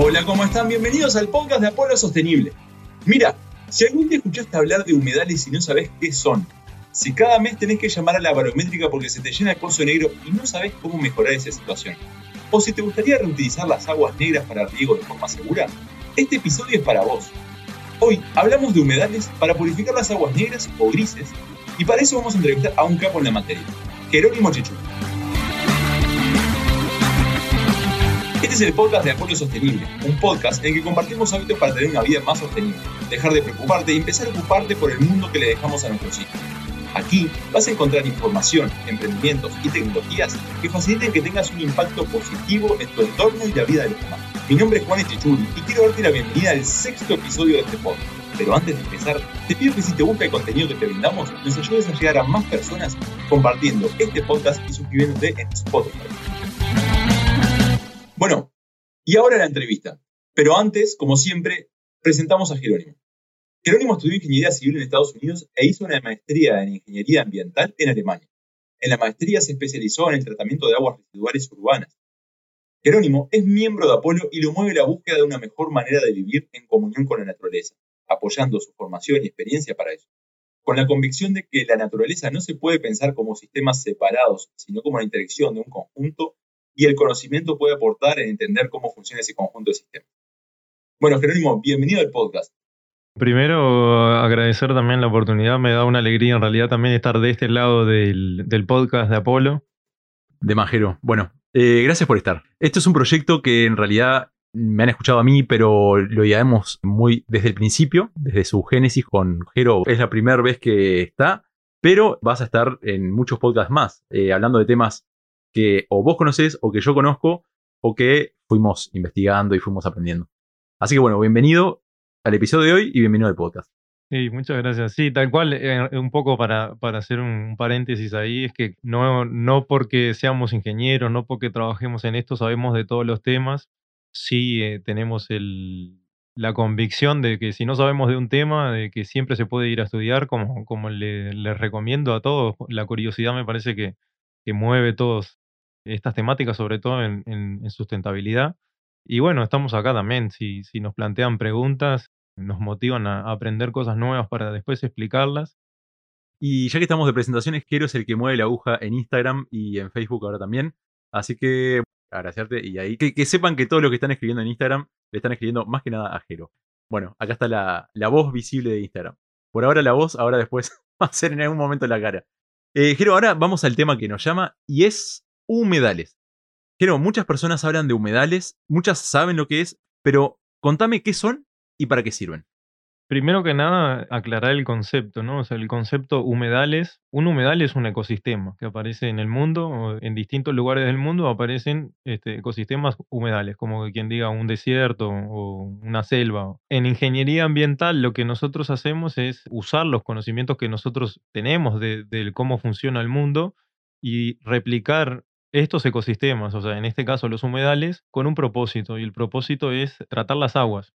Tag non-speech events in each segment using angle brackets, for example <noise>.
Hola, ¿cómo están? Bienvenidos al podcast de Apolo Sostenible. Mira, si algún día escuchaste hablar de humedales y no sabes qué son, si cada mes tenés que llamar a la barométrica porque se te llena el pozo negro y no sabes cómo mejorar esa situación, o si te gustaría reutilizar las aguas negras para riego de forma segura, este episodio es para vos. Hoy hablamos de humedales para purificar las aguas negras o grises y para eso vamos a entrevistar a un capo en la materia, Jerónimo Chichu. Este es el podcast de Apoyo Sostenible, un podcast en el que compartimos hábitos para tener una vida más sostenible, dejar de preocuparte y empezar a ocuparte por el mundo que le dejamos a nuestros hijos. Aquí vas a encontrar información, emprendimientos y tecnologías que faciliten que tengas un impacto positivo en tu entorno y la vida de los demás. Mi nombre es Juan Echichuri y quiero darte la bienvenida al sexto episodio de este podcast. Pero antes de empezar, te pido que si te gusta el contenido que te brindamos, nos ayudes a llegar a más personas compartiendo este podcast y suscribiéndote en Spotify. Bueno, y ahora la entrevista. Pero antes, como siempre, presentamos a Jerónimo. Jerónimo estudió Ingeniería Civil en Estados Unidos e hizo una maestría en Ingeniería Ambiental en Alemania. En la maestría se especializó en el tratamiento de aguas residuales urbanas. Jerónimo es miembro de Apolo y lo mueve la búsqueda de una mejor manera de vivir en comunión con la naturaleza, apoyando su formación y experiencia para eso, con la convicción de que la naturaleza no se puede pensar como sistemas separados, sino como la interacción de un conjunto y el conocimiento puede aportar en entender cómo funciona ese conjunto de sistemas. Bueno, Jerónimo, bienvenido al podcast. Primero, agradecer también la oportunidad, me da una alegría en realidad también estar de este lado del, podcast de Apolo. De Majero. Bueno, eh, gracias por estar. Esto es un proyecto que en realidad me han escuchado a mí, pero lo llevamos muy desde el principio, desde su génesis con Jero. Es la primera vez que está, pero vas a estar en muchos podcasts más, eh, hablando de temas que o vos conocés o que yo conozco o que fuimos investigando y fuimos aprendiendo. Así que bueno, bienvenido al episodio de hoy y bienvenido al podcast. Sí, muchas gracias. Sí, tal cual, eh, un poco para, para, hacer un paréntesis ahí, es que no, no porque seamos ingenieros, no porque trabajemos en esto, sabemos de todos los temas, sí eh, tenemos el, la convicción de que si no sabemos de un tema, de que siempre se puede ir a estudiar, como, como les le recomiendo a todos. La curiosidad me parece que, que mueve todas estas temáticas, sobre todo en, en, sustentabilidad. Y bueno, estamos acá también. Si, si nos plantean preguntas, nos motivan a, aprender cosas nuevas para después explicarlas. Y ya que estamos de presentaciones, Jero es el que mueve la aguja en Instagram y en Facebook ahora también. Así que agradecerte y ahí que, sepan que todo lo que están escribiendo en Instagram le están escribiendo más que nada a Jero. Bueno, acá está la, la voz visible de Instagram. Por ahora la voz, ahora después <laughs> va a ser en algún momento la cara. Eh, Jero, ahora vamos al tema que nos llama y es humedales. Jero, muchas personas hablan de humedales, muchas saben lo que es, pero contame qué son y para qué sirven. Primero que nada, aclarar el concepto, ¿no? O sea, el concepto humedales, un humedal es un ecosistema que aparece en el mundo, en distintos lugares del mundo aparecen este, ecosistemas humedales, como quien diga un desierto o una selva. En ingeniería ambiental lo que nosotros hacemos es usar los conocimientos que nosotros tenemos de, de cómo funciona el mundo y replicar estos ecosistemas, o sea, en este caso los humedales, con un propósito, y el propósito es tratar las aguas.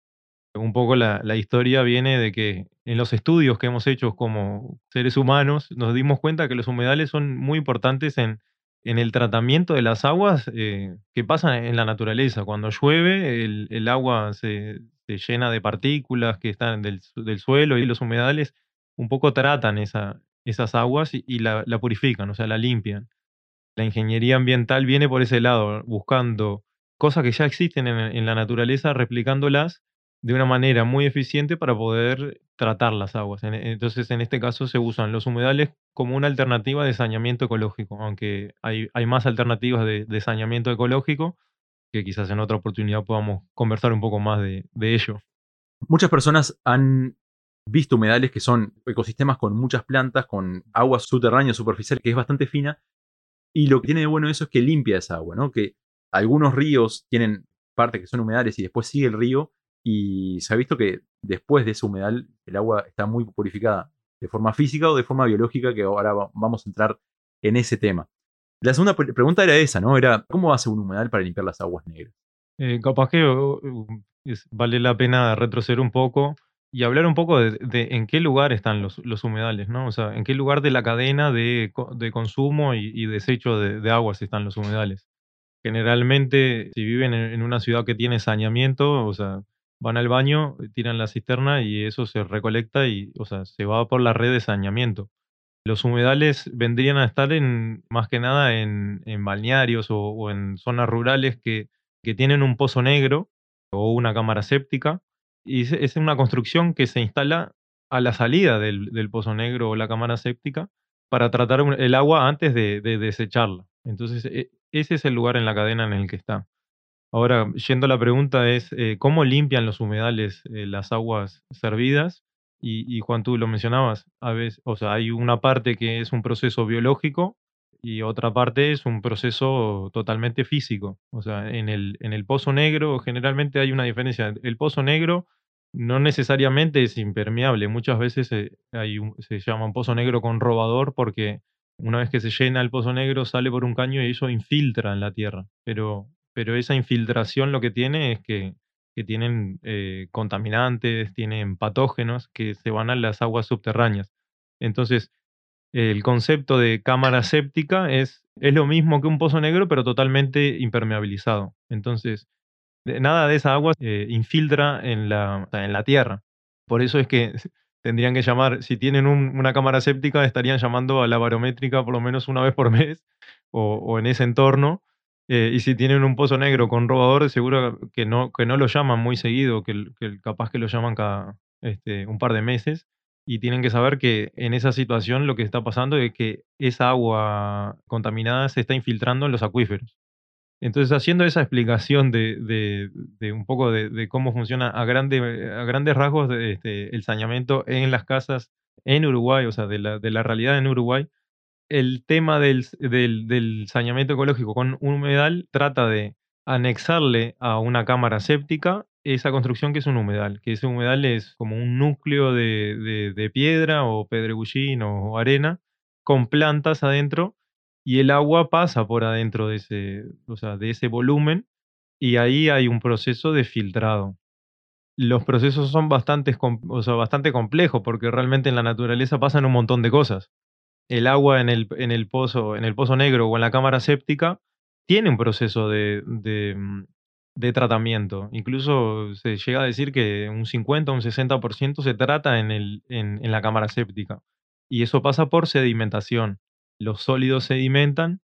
Un poco la, historia viene de que en los estudios que hemos hecho como seres humanos nos dimos cuenta que los humedales son muy importantes en, en el tratamiento de las aguas eh, que pasan en la naturaleza. Cuando llueve, el, agua se, llena de partículas que están del, suelo y los humedales un poco tratan esa, esas aguas y, la, purifican, o sea, la limpian. La ingeniería ambiental viene por ese lado, buscando cosas que ya existen en la naturaleza, replicándolas de una manera muy eficiente para poder tratar las aguas. Entonces, en este caso se usan los humedales como una alternativa de saneamiento ecológico, aunque hay, más alternativas de, saneamiento ecológico que quizás en otra oportunidad podamos conversar un poco más de, de ello. Muchas personas han visto humedales que son ecosistemas con muchas plantas, con agua subterránea superficial que es bastante fina, y lo que tiene de bueno eso es que limpia esa agua, ¿no? Que algunos ríos tienen partes que son humedales y después sigue el río y se ha visto que después de ese humedal el agua está muy purificada de forma física o de forma biológica, que ahora vamos a entrar en ese tema. La segunda pregunta era esa, ¿no? Era, ¿cómo hace un humedal para limpiar las aguas negras? Eh, capaz que uh, uh, vale la pena retroceder un poco y hablar un poco de, en qué lugar están los, los, humedales, ¿no? O sea, en qué lugar de la cadena de, de consumo y, y desecho de, de, aguas están los humedales. Generalmente, si viven en una ciudad que tiene saneamiento, o sea, van al baño, tiran la cisterna y eso se recolecta y, o sea, se va por la red de saneamiento. Los humedales vendrían a estar en, más que nada en, balnearios o, en zonas rurales que, que, tienen un pozo negro o una cámara séptica. Y es, una construcción que se instala a la salida del, pozo negro o la cámara séptica para tratar el agua antes de, desecharla. Entonces, e, ese es el lugar en la cadena en el que está. Ahora, yendo a la pregunta es, eh, ¿cómo limpian los humedales eh, las aguas servidas? Y, Juan, tú lo mencionabas, a veces, o sea, hay una parte que es un proceso biológico y otra parte es un proceso totalmente físico. O sea, en el, en el pozo negro generalmente hay una diferencia. El pozo negro no necesariamente es impermeable. Muchas veces se, hay se llama un pozo negro con robador porque una vez que se llena el pozo negro sale por un caño y eso infiltra en la tierra. Pero, pero esa infiltración lo que tiene es que que tienen eh, contaminantes, tienen patógenos que se van a las aguas subterráneas. Entonces, el concepto de cámara séptica es, es lo mismo que un pozo negro, pero totalmente impermeabilizado. Entonces, nada de esa agua eh, infiltra en la, en la tierra. Por eso es que <laughs> tendrían que llamar, si tienen una cámara séptica, estarían llamando a la barométrica por lo menos una vez por mes <laughs> o, en ese entorno eh, y si tienen un pozo negro con robador, seguro que no, que no lo llaman muy seguido, que, capaz que lo llaman cada este, un par de meses. Y tienen que saber que en esa situación lo que está pasando es que esa agua contaminada se está infiltrando en los acuíferos. Entonces, haciendo esa explicación de, un poco de, cómo funciona a, grande, a grandes rasgos este, el saneamiento en las casas en Uruguay, o sea, de la, realidad en Uruguay, el tema del, del, saneamiento ecológico con humedal trata de anexarle a una cámara séptica esa construcción que es un humedal, que ese humedal es como un núcleo de, piedra o pedregullín o arena con plantas adentro y el agua pasa por adentro de ese, o sea, de ese volumen y ahí hay un proceso de filtrado. Los procesos son bastante, o sea, bastante complejos porque realmente en la naturaleza pasan un montón de cosas el agua en el, en el, pozo, en el pozo negro o en la cámara séptica tiene un proceso de, de, mm, tratamiento. Incluso se llega a decir que un 50 o un 60% se trata en, el, en, la cámara séptica. Y eso pasa por sedimentación. Los sólidos sedimentan,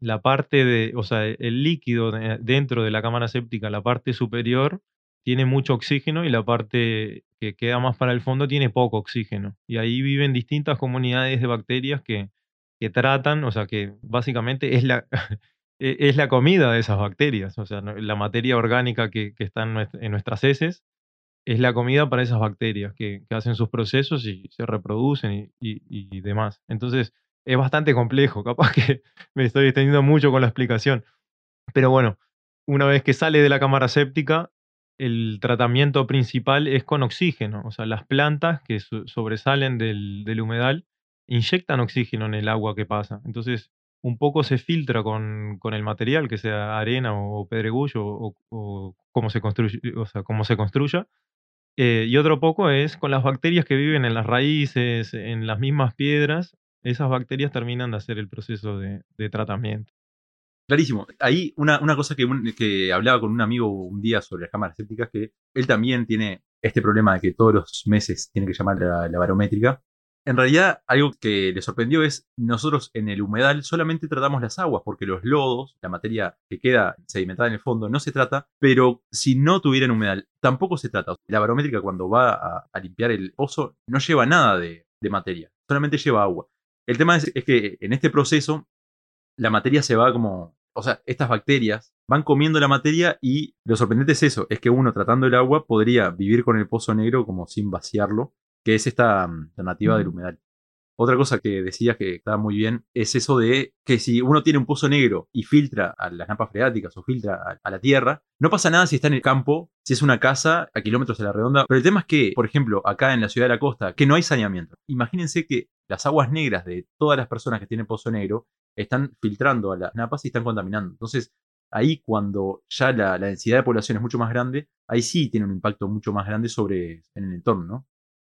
la parte de, o sea, el líquido dentro de la cámara séptica, la parte superior, tiene mucho oxígeno y la parte que queda más para el fondo tiene poco oxígeno. Y ahí viven distintas comunidades de bacterias que, que tratan, o sea, que básicamente es la, <laughs> es la comida de esas bacterias. O sea, la materia orgánica que, que está en, nuestras heces es la comida para esas bacterias que, que hacen sus procesos y se reproducen y, y, demás. Entonces, es bastante complejo. <laughs> Capaz que me estoy extendiendo mucho con la explicación. Pero bueno, una vez que sale de la cámara séptica, el tratamiento principal es con oxígeno. O sea, las plantas que sobresalen del, humedal inyectan oxígeno en el agua que pasa. Entonces, un poco se filtra con, el material, que sea arena o pedregullo o, cómo se construye, o sea, cómo se construya. Eh, y otro poco es con las bacterias que viven en las raíces, en las mismas piedras, esas bacterias terminan de hacer el proceso de tratamiento. Clarísimo. Ahí una, cosa que, que, hablaba con un amigo un día sobre las cámaras sépticas, que él también tiene este problema de que todos los meses tiene que llamar la, la barométrica. En realidad, algo que le sorprendió es, nosotros en el humedal solamente tratamos las aguas, porque los lodos, la materia que queda sedimentada en el fondo, no se trata, pero si no tuvieran humedal, tampoco se trata. La barométrica cuando va a, limpiar el pozo no lleva nada de, materia, solamente lleva agua. El tema es, que en este proceso la materia se va como o sea, estas bacterias van comiendo la materia y lo sorprendente es eso, es que uno tratando el agua podría vivir con el pozo negro como sin vaciarlo, que es esta mm, alternativa del humedal. Otra cosa que decías que estaba muy bien es eso de que si uno tiene un pozo negro y filtra a las napas freáticas o filtra a, la tierra, no pasa nada si está en el campo, si es una casa a kilómetros de la redonda. Pero el tema es que, por ejemplo, acá en la ciudad de la costa, que no hay saneamiento. Imagínense que las aguas negras de todas las personas que tienen pozo negro están filtrando a las napas y están contaminando. Entonces, ahí cuando ya la, densidad de población es mucho más grande, ahí sí tiene un impacto mucho más grande sobre en el entorno, ¿no?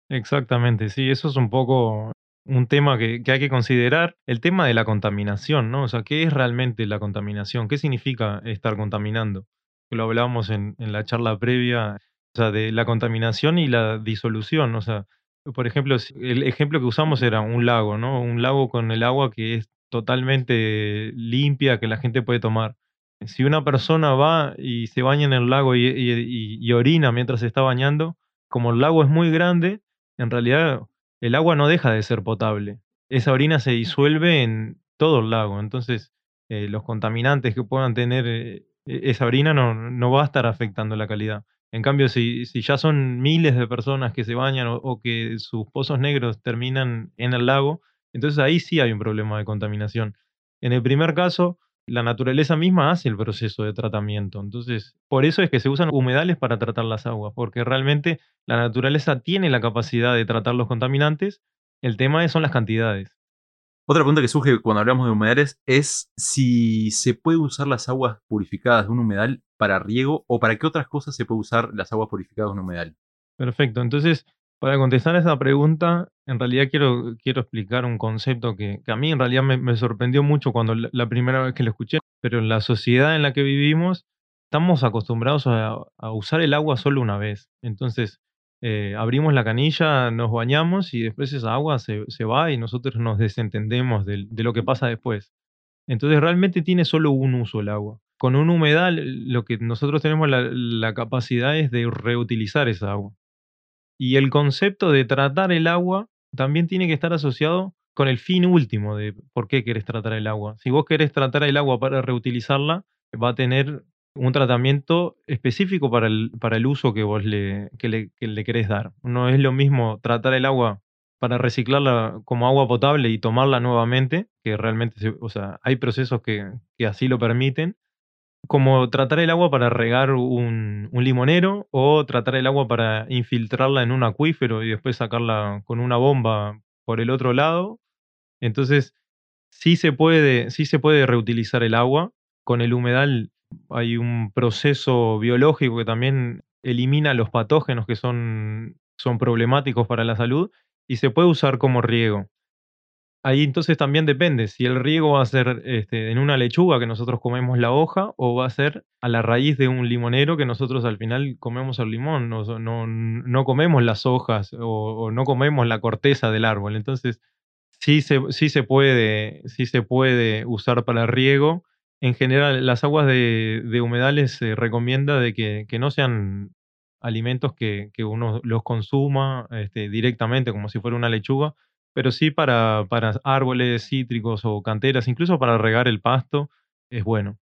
Exactamente, sí, eso es un poco un tema que, hay que considerar, el tema de la contaminación, ¿no? O sea, ¿qué es realmente la contaminación? ¿Qué significa estar contaminando? Que lo hablábamos en, en la charla previa, o sea, de la contaminación y la disolución, o sea, por ejemplo, el ejemplo que usamos era un lago, ¿no? Un lago con el agua que es totalmente limpia, que la gente puede tomar. Si una persona va y se baña en el lago y, orina mientras se está bañando, como el lago es muy grande, en realidad el agua no deja de ser potable. Esa orina se disuelve en todo el lago. Entonces, eh, los contaminantes que puedan tener eh, e, esa orina no, no, va a estar afectando la calidad. En cambio, si, si ya son miles de personas que se bañan o que sus pozos negros terminan en el lago, entonces ahí sí hay un problema de contaminación. En el primer caso, la naturaleza misma hace el proceso de tratamiento. Entonces, por eso es que se usan humedales para tratar las aguas, porque realmente la naturaleza tiene la capacidad de tratar los contaminantes. El tema son las cantidades. Otra pregunta que surge cuando hablamos de humedales es si se puede usar las aguas purificadas de un humedal para riego o para qué otras cosas se puede usar las aguas purificadas de un humedal. Perfecto. Entonces, para contestar esa pregunta, en realidad quiero, quiero explicar un concepto que, a mí en realidad me, sorprendió mucho cuando la, primera vez que lo escuché, pero en la sociedad en la que vivimos estamos acostumbrados a, usar el agua solo una vez. Entonces, eh, abrimos la canilla, nos bañamos y después esa agua se, va y nosotros nos desentendemos de, lo que pasa después. Entonces, realmente tiene solo un uso el agua. Con un humedal, lo que nosotros tenemos la capacidad es de reutilizar esa agua. Y el concepto de tratar el agua también tiene que estar asociado con el fin último de por qué querés tratar el agua. Si vos querés tratar el agua para reutilizarla, va a tener un tratamiento específico para el, para el uso que vos le, le, querés dar. No es lo mismo tratar el agua para reciclarla como agua potable y tomarla nuevamente, que realmente, o sea, hay procesos que, que así lo permiten, como tratar el agua para regar un, limonero o tratar el agua para infiltrarla en un acuífero y después sacarla con una bomba por el otro lado. Entonces, sí se puede, sí se puede reutilizar el agua. Con el humedal hay un proceso biológico que también elimina los patógenos que son, son problemáticos para la salud y se puede usar como riego. Ahí entonces también depende si el riego va a ser este, en una lechuga que nosotros comemos la hoja o va a ser a la raíz de un limonero que nosotros al final comemos el limón, no, no, comemos las hojas o, no comemos la corteza del árbol. Entonces sí se, sí se, puede, sí se puede usar para riego. En general, las aguas de, humedales se recomienda de que, no sean alimentos que, uno los consuma este, directamente como si fuera una lechuga, pero sí para, para árboles cítricos o canteras, incluso para regar el pasto, es bueno.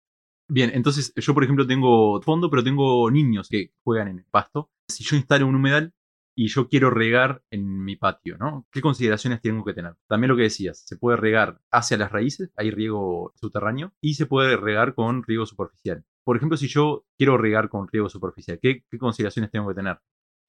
Bien, entonces yo por ejemplo tengo fondo, pero tengo niños que juegan en el pasto. Si yo instalo un humedal y yo quiero regar en mi patio, ¿no? ¿Qué consideraciones tengo que tener? También lo que decías, se puede regar hacia las raíces, hay riego subterráneo, y se puede regar con riego superficial. Por ejemplo, si yo quiero regar con riego superficial, ¿qué, qué consideraciones tengo que tener?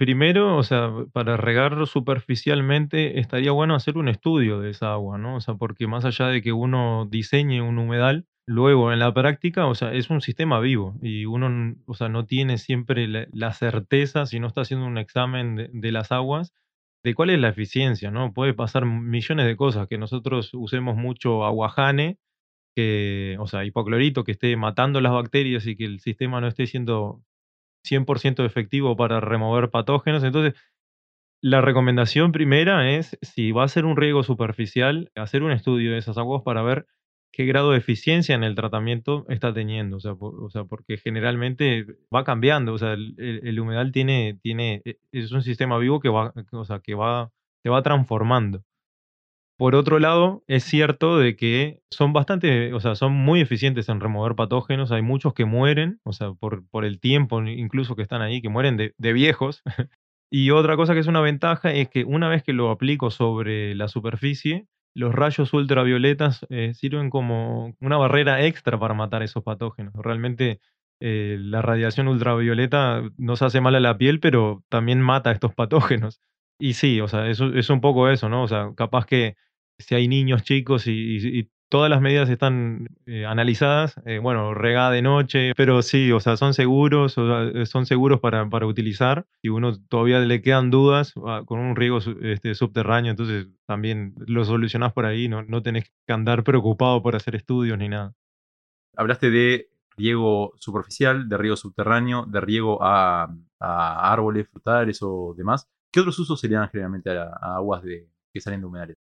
Primero, o sea, para regarlo superficialmente, estaría bueno hacer un estudio de esa agua, ¿no? O sea, porque más allá de que uno diseñe un humedal, luego en la práctica, o sea, es un sistema vivo y uno, o sea, no tiene siempre la, certeza, si no está haciendo un examen de, las aguas, de cuál es la eficiencia, ¿no? Puede pasar millones de cosas, que nosotros usemos mucho aguajane, que, o sea, hipoclorito, que esté matando las bacterias y que el sistema no esté siendo 100% efectivo para remover patógenos. Entonces, la recomendación primera es, si va a ser un riego superficial, hacer un estudio de esas aguas para ver qué grado de eficiencia en el tratamiento está teniendo. O sea, o sea porque generalmente va cambiando. O sea, el, humedal tiene, tiene, e, es un sistema vivo que va, o sea, que va, se va transformando. Por otro lado, es cierto de que son bastante, o sea, son muy eficientes en remover patógenos. Hay muchos que mueren, o sea, por, por el tiempo incluso que están ahí, que mueren de, viejos. <laughs> y otra cosa que es una ventaja es que una vez que lo aplico sobre la superficie, los rayos ultravioletas eh, sirven como una barrera extra para matar esos patógenos. Realmente eh, la radiación ultravioleta nos hace mal a la piel, pero también mata a estos patógenos. Y sí, o sea, eso es un poco eso, ¿no? O sea, capaz que si hay niños chicos y, todas las medidas están eh, analizadas, eh, bueno, regada de noche, pero sí, o sea, son seguros, o son seguros para, para, utilizar. Si uno todavía le quedan dudas ah, con un riego este, subterráneo, entonces también lo solucionás por ahí, no, no tenés que andar preocupado por hacer estudios ni nada. Hablaste de riego superficial, de riego subterráneo, de riego a, árboles, frutales o demás. ¿Qué otros usos serían generalmente a, aguas de, que salen de humedales?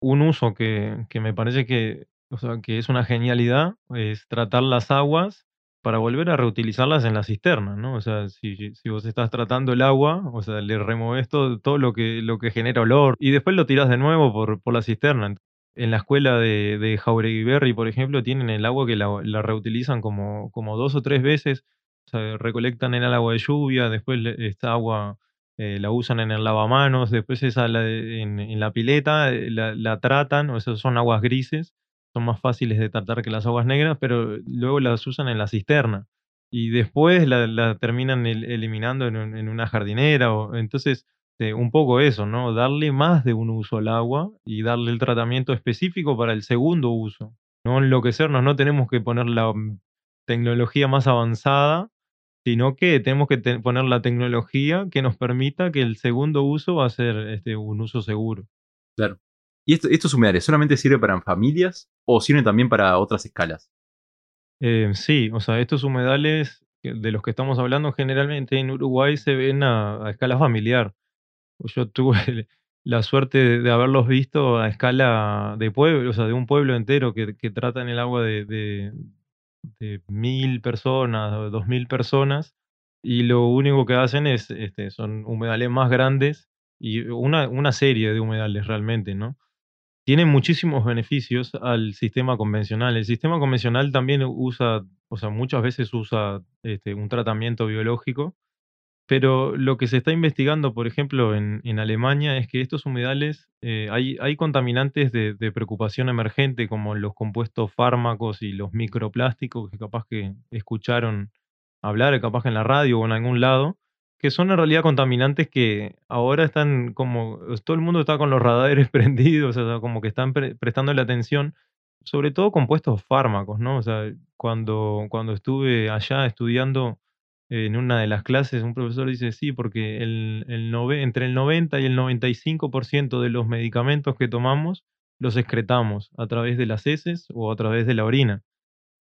Un uso que, me parece que, o sea, que es una genialidad es tratar las aguas para volver a reutilizarlas en la cisterna, ¿no? O sea, si, si vos estás tratando el agua, o sea, le removes todo, todo lo, que, lo que genera olor y después lo tirás de nuevo por, por la cisterna en la escuela de, de Jauregui Berry, por ejemplo, tienen el agua que la, reutilizan como, como, dos o tres veces. O sea, recolectan el agua de lluvia, después esta agua eh, la usan en el lavamanos, después esa en, la pileta eh, la, tratan, o esas son aguas grises, son más fáciles de tratar que las aguas negras, pero luego las usan en la cisterna y después la, terminan eliminando en, una jardinera. O, entonces, este, un poco eso, ¿no? Darle más de un uso al agua y darle el tratamiento específico para el segundo uso. No enloquecernos, no tenemos que poner la mm, tecnología más avanzada, sino que tenemos que poner la tecnología que nos permita que el segundo uso va a ser este, un uso seguro. Claro. ¿Y estos humedales solamente sirven para familias o sirven también para otras escalas? Eh, sí, o sea, estos humedales de los que estamos hablando generalmente en Uruguay se ven a escala familiar. Yo tuve <laughs> la suerte de, haberlos visto a escala de pueblo, o sea, de un pueblo entero que, que tratan el agua de, de, mil personas, dos mil personas, y lo único que hacen es, este, son humedales más grandes y una, una serie de humedales realmente, ¿no? Tienen muchísimos beneficios al sistema convencional. El sistema convencional también usa, o sea, muchas veces usa este, un tratamiento biológico pero lo que se está investigando, por ejemplo, en, Alemania es que estos humedales, eh, hay, contaminantes de, preocupación emergente como los compuestos fármacos y los microplásticos que capaz que escucharon hablar, capaz que en la radio o en algún lado, que son en realidad contaminantes que ahora están como, todo el mundo está con los radares <laughs> prendidos, o sea, como que están prestando la atención, sobre todo compuestos fármacos, ¿no? O sea, cuando, cuando estuve allá estudiando en una de las clases un profesor dice, sí, porque el, entre el 90 y el 95% de los medicamentos que tomamos los excretamos a través de las heces o a través de la orina.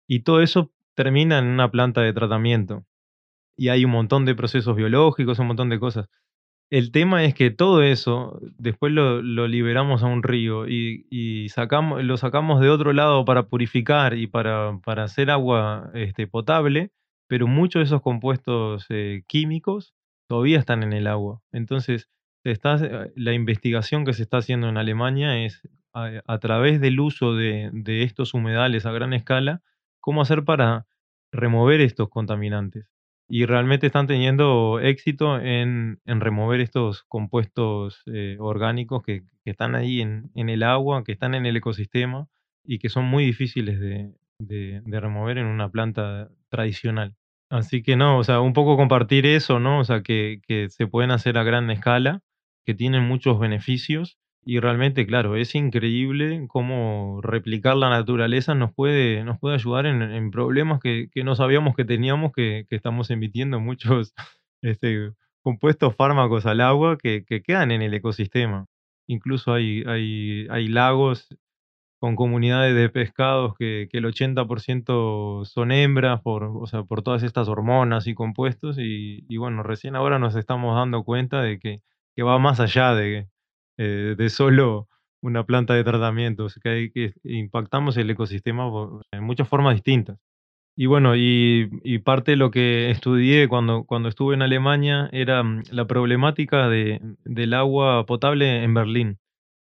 Y todo eso termina en una planta de tratamiento. Y hay un montón de procesos biológicos, un montón de cosas. El tema es que todo eso después lo, liberamos a un río y, y, sacamos, lo sacamos de otro lado para purificar y para, para hacer agua este, potable pero muchos de esos compuestos eh, químicos todavía están en el agua. Entonces, está, eh, la investigación que se está haciendo en Alemania es a, través del uso de, estos humedales a gran escala, cómo hacer para remover estos contaminantes. Y realmente están teniendo éxito en, remover estos compuestos eh, orgánicos que, están ahí en, el agua, que están en el ecosistema y que son muy difíciles de remover en una planta tradicional. Así que no, o sea, un poco compartir eso, ¿no? O sea, que, se pueden hacer a gran escala, que tienen muchos beneficios y realmente, claro, es increíble cómo replicar la naturaleza nos puede, nos puede ayudar en, problemas que, que, no sabíamos que teníamos, que, que estamos emitiendo muchos <laughs> este, compuestos fármacos al agua que, que quedan en el ecosistema. Incluso hay, hay, hay lagos con comunidades de pescados que, el 80% son hembras por, o sea, por todas estas hormonas y compuestos y, bueno, recién ahora nos estamos dando cuenta de que, que va más allá de, eh, de solo una planta de tratamiento, o que, hay, que impactamos el ecosistema en muchas formas distintas. Y bueno, y, y, parte de lo que estudié cuando, cuando estuve en Alemania era mm, la problemática de, del agua potable en Berlín.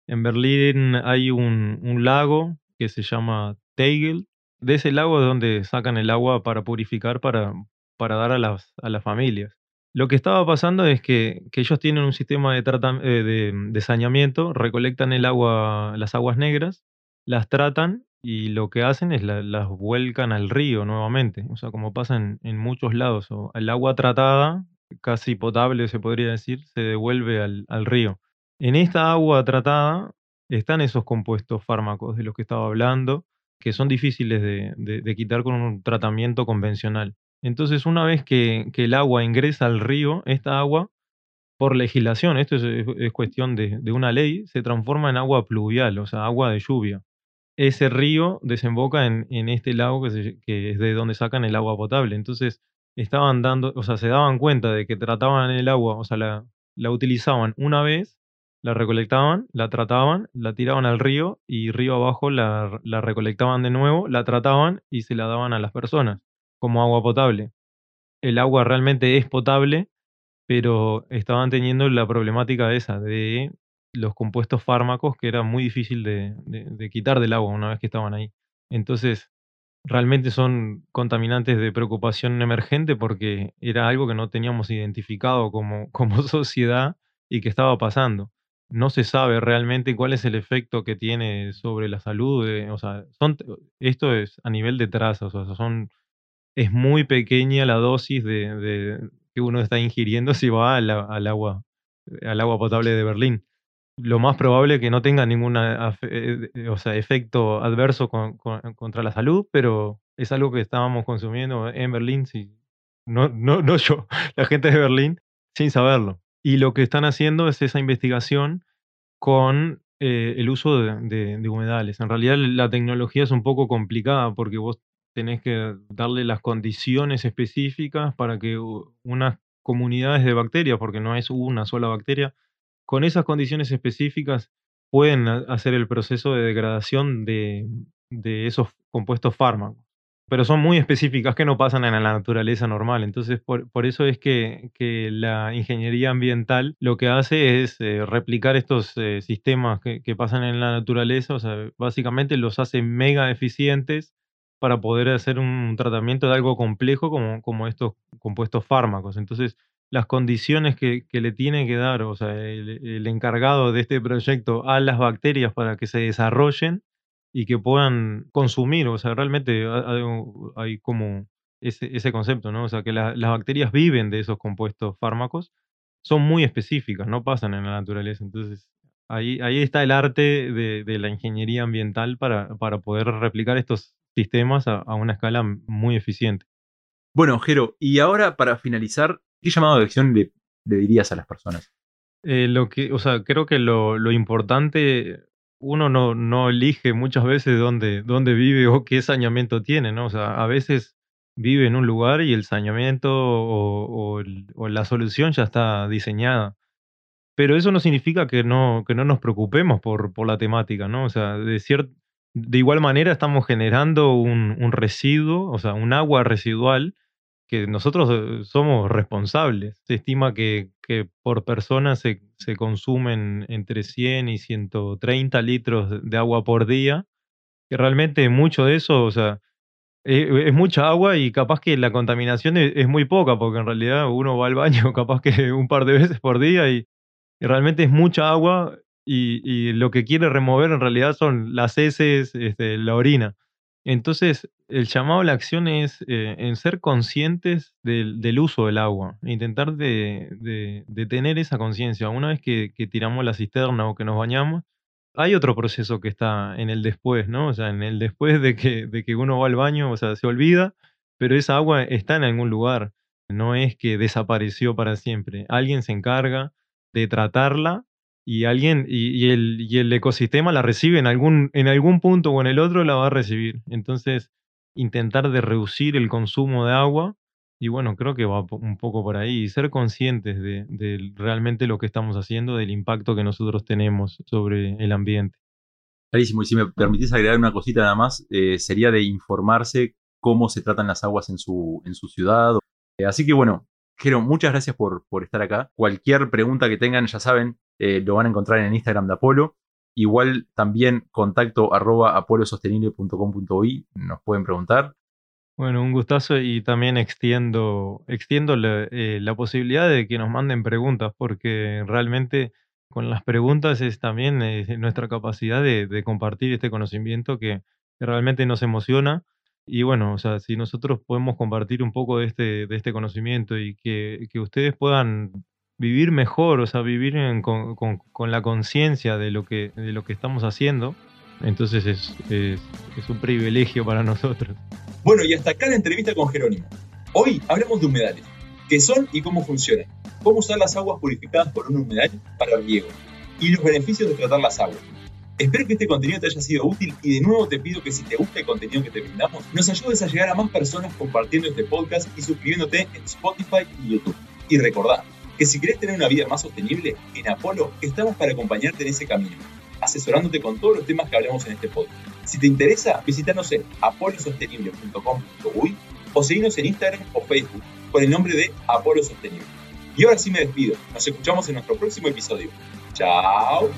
En Berlín hay un, lago que se llama Tegel. De ese lago es donde sacan el agua para purificar para, para dar a las, a las familias. Lo que estaba pasando es que, que ellos tienen un sistema de, eh, de, de, saneamiento, recolectan el agua, las aguas negras, las tratan y lo que hacen es las vuelcan al río nuevamente. O sea, como pasa en, en muchos lados. O el agua tratada, casi potable se podría decir, se devuelve al, al río. En esta agua tratada están esos compuestos fármacos de los que estaba hablando, que son difíciles de, quitar con un tratamiento convencional. Entonces, una vez que, el agua ingresa al río, esta agua, por legislación, esto es, cuestión de, una ley, se transforma en agua pluvial, o sea, agua de lluvia. Ese río desemboca en, este lago que, es de donde sacan el agua potable. Entonces, estaban dando, o sea, se daban cuenta de que trataban el agua, o sea, la utilizaban una vez, la recolectaban, la trataban, la tiraban al río y río abajo la, recolectaban de nuevo, la trataban y se la daban a las personas como agua potable. El agua realmente es potable, pero estaban teniendo la problemática esa de los compuestos fármacos que era muy difícil de, de quitar del agua una vez que estaban ahí. Entonces, realmente son contaminantes de preocupación emergente porque era algo que no teníamos identificado como, <laughs> como sociedad y que estaba pasando. No se sabe realmente cuál es el efecto que tiene sobre la salud. o sea, esto es a nivel de trazas, o sea, son, es muy pequeña la dosis de, que uno está ingiriendo <laughs> si va al, agua, al agua potable de Berlín lo más probable es que no tenga ningún eh, o sea, efecto adverso contra la salud, pero es algo que estábamos consumiendo en Berlín, no, no, no yo, <laughs> la gente de Berlín, sin saberlo. Y lo que están haciendo es esa investigación con eh, el uso de, de, humedales. En realidad la tecnología es un poco complicada porque vos tenés que darle las condiciones específicas para que unas comunidades de bacterias, porque no es una sola bacteria, con esas condiciones específicas pueden hacer el proceso de degradación de, esos compuestos fármacos. Pero son muy específicas que no pasan en la naturaleza normal. Entonces, por, eso es que, la ingeniería ambiental lo que hace es eh, replicar estos eh, sistemas que, pasan en la naturaleza. O sea, básicamente los hace mega eficientes para poder hacer un tratamiento de algo complejo como, como estos compuestos fármacos. Entonces, las condiciones que, le tiene que dar, o sea, el, encargado de este proyecto a las bacterias para que se desarrollen y que puedan consumir, o sea, realmente hay, como ese, concepto, ¿no? O sea, que las bacterias viven de esos compuestos fármacos, son muy específicas, no pasan en la naturaleza. Entonces, ahí, ahí está el arte de, la ingeniería ambiental para, para poder replicar estos sistemas a, a una escala muy eficiente. Bueno, Jero, y ahora para finalizar, ¿Qué llamado de acción le, dirías a las personas? Eh, lo que, o sea, creo que lo, importante, uno no, no, elige muchas veces dónde, dónde vive o qué saneamiento tiene, ¿no? O sea, a veces vive en un lugar y el saneamiento o, la solución ya está diseñada. Pero eso no significa que no, que no nos preocupemos por, por la temática, ¿no? O sea, de, de igual manera estamos generando un, un residuo, o sea, un agua residual que nosotros eh, somos responsables. Se estima que, que por persona se, se, consumen entre 100 y 130 litros de agua por día, que realmente mucho de eso, o sea, e, es, mucha agua y capaz que la contaminación es, muy poca, porque en realidad uno va al baño <laughs> capaz que un par de veces por día y, realmente es mucha agua y, y, lo que quiere remover en realidad son las heces, este, la orina. Entonces, el llamado a la acción es eh, en ser conscientes del, uso del agua, intentar de, tener esa conciencia. Una vez que, tiramos la cisterna o que nos bañamos, hay otro proceso que está en el después, ¿no? O sea, en el después de que, de que uno va al baño, o sea, se olvida, pero esa agua está en algún lugar. No es que desapareció para siempre. Alguien se encarga de tratarla y alguien y, el, y, el, ecosistema la recibe en algún, en algún punto o en el otro la va a recibir. Entonces, intentar de reducir el consumo de agua y bueno, creo que va un poco por ahí y ser conscientes de, realmente lo que estamos haciendo, del impacto que nosotros tenemos sobre el ambiente. Clarísimo, y si me permitís agregar una cosita nada más, eh, sería de informarse cómo se tratan las aguas en su, en su ciudad. Eh, así que bueno, Jero, muchas gracias por, por estar acá. Cualquier pregunta que tengan, ya saben, eh, lo van a encontrar en Instagram de Apolo. Igual también contacto arroba apolosostenible.com.uy nos pueden preguntar. Bueno, un gustazo y también extiendo, extiendo eh, la, posibilidad de que nos manden preguntas porque realmente con las preguntas es también eh, nuestra capacidad de, compartir este conocimiento que, realmente nos emociona. Y bueno, o sea, si nosotros podemos compartir un poco de este, de este conocimiento y que, que ustedes puedan vivir mejor, o sea, vivir con, la conciencia de, lo que, de lo que estamos haciendo. Entonces es, es un privilegio para nosotros. Bueno, y hasta acá la entrevista con Jerónimo. Hoy hablamos de humedales, qué son y cómo funcionan, cómo usar las aguas purificadas por un humedal para riego y los beneficios de tratar las aguas. Espero que este contenido te haya sido útil y de nuevo te pido que si te gusta el contenido que te brindamos, nos ayudes a llegar a más personas compartiendo este podcast y suscribiéndote en Spotify y YouTube. Y recordá que si querés tener una vida más sostenible, en Apolo estamos para acompañarte en ese camino, asesorándote con todos los temas que hablamos en este podcast. Si te interesa, visítanos en apolosostenible.com.uy o seguinos en Instagram o Facebook con el nombre de Apolo Sostenible. Y ahora sí me despido. Nos escuchamos en nuestro próximo episodio. Chao.